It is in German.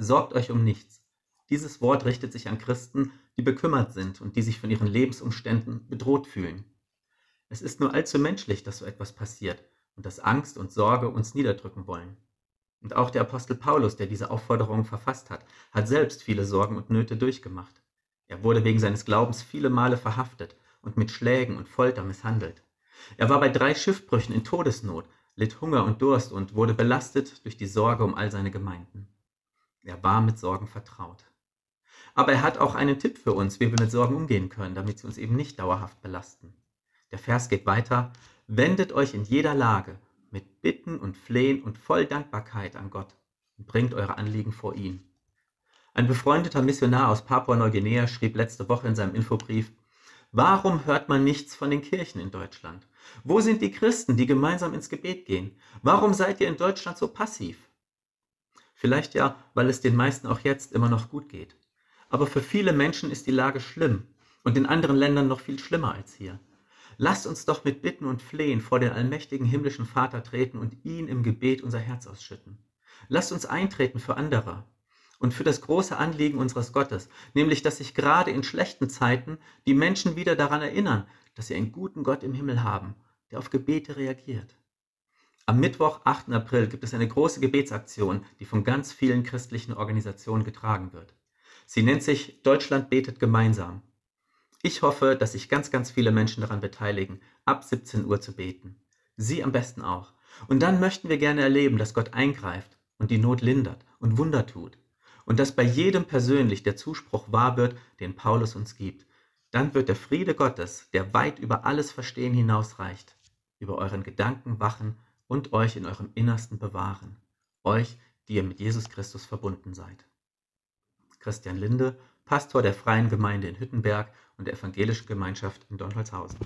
sorgt euch um nichts. Dieses Wort richtet sich an Christen, die bekümmert sind und die sich von ihren Lebensumständen bedroht fühlen. Es ist nur allzu menschlich, dass so etwas passiert und dass Angst und Sorge uns niederdrücken wollen. Und auch der Apostel Paulus, der diese Aufforderung verfasst hat, hat selbst viele Sorgen und Nöte durchgemacht. Er wurde wegen seines Glaubens viele Male verhaftet und mit Schlägen und Folter misshandelt. Er war bei drei Schiffbrüchen in Todesnot, litt Hunger und Durst und wurde belastet durch die Sorge um all seine Gemeinden. Er war mit Sorgen vertraut. Aber er hat auch einen Tipp für uns, wie wir mit Sorgen umgehen können, damit sie uns eben nicht dauerhaft belasten. Der Vers geht weiter, wendet euch in jeder Lage mit Bitten und Flehen und voll Dankbarkeit an Gott und bringt eure Anliegen vor ihn. Ein befreundeter Missionar aus Papua-Neuguinea schrieb letzte Woche in seinem Infobrief, Warum hört man nichts von den Kirchen in Deutschland? Wo sind die Christen, die gemeinsam ins Gebet gehen? Warum seid ihr in Deutschland so passiv? Vielleicht ja, weil es den meisten auch jetzt immer noch gut geht. Aber für viele Menschen ist die Lage schlimm und in anderen Ländern noch viel schlimmer als hier. Lasst uns doch mit Bitten und Flehen vor den allmächtigen himmlischen Vater treten und ihn im Gebet unser Herz ausschütten. Lasst uns eintreten für andere und für das große Anliegen unseres Gottes, nämlich dass sich gerade in schlechten Zeiten die Menschen wieder daran erinnern, dass sie einen guten Gott im Himmel haben, der auf Gebete reagiert. Am Mittwoch, 8. April, gibt es eine große Gebetsaktion, die von ganz vielen christlichen Organisationen getragen wird. Sie nennt sich Deutschland betet gemeinsam. Ich hoffe, dass sich ganz, ganz viele Menschen daran beteiligen, ab 17 Uhr zu beten. Sie am besten auch. Und dann möchten wir gerne erleben, dass Gott eingreift und die Not lindert und Wunder tut. Und dass bei jedem persönlich der Zuspruch wahr wird, den Paulus uns gibt. Dann wird der Friede Gottes, der weit über alles Verstehen hinausreicht, über euren Gedanken wachen und euch in eurem Innersten bewahren. Euch, die ihr mit Jesus Christus verbunden seid. Christian Linde, Pastor der Freien Gemeinde in Hüttenberg und der Evangelischen Gemeinschaft in Donholzhausen.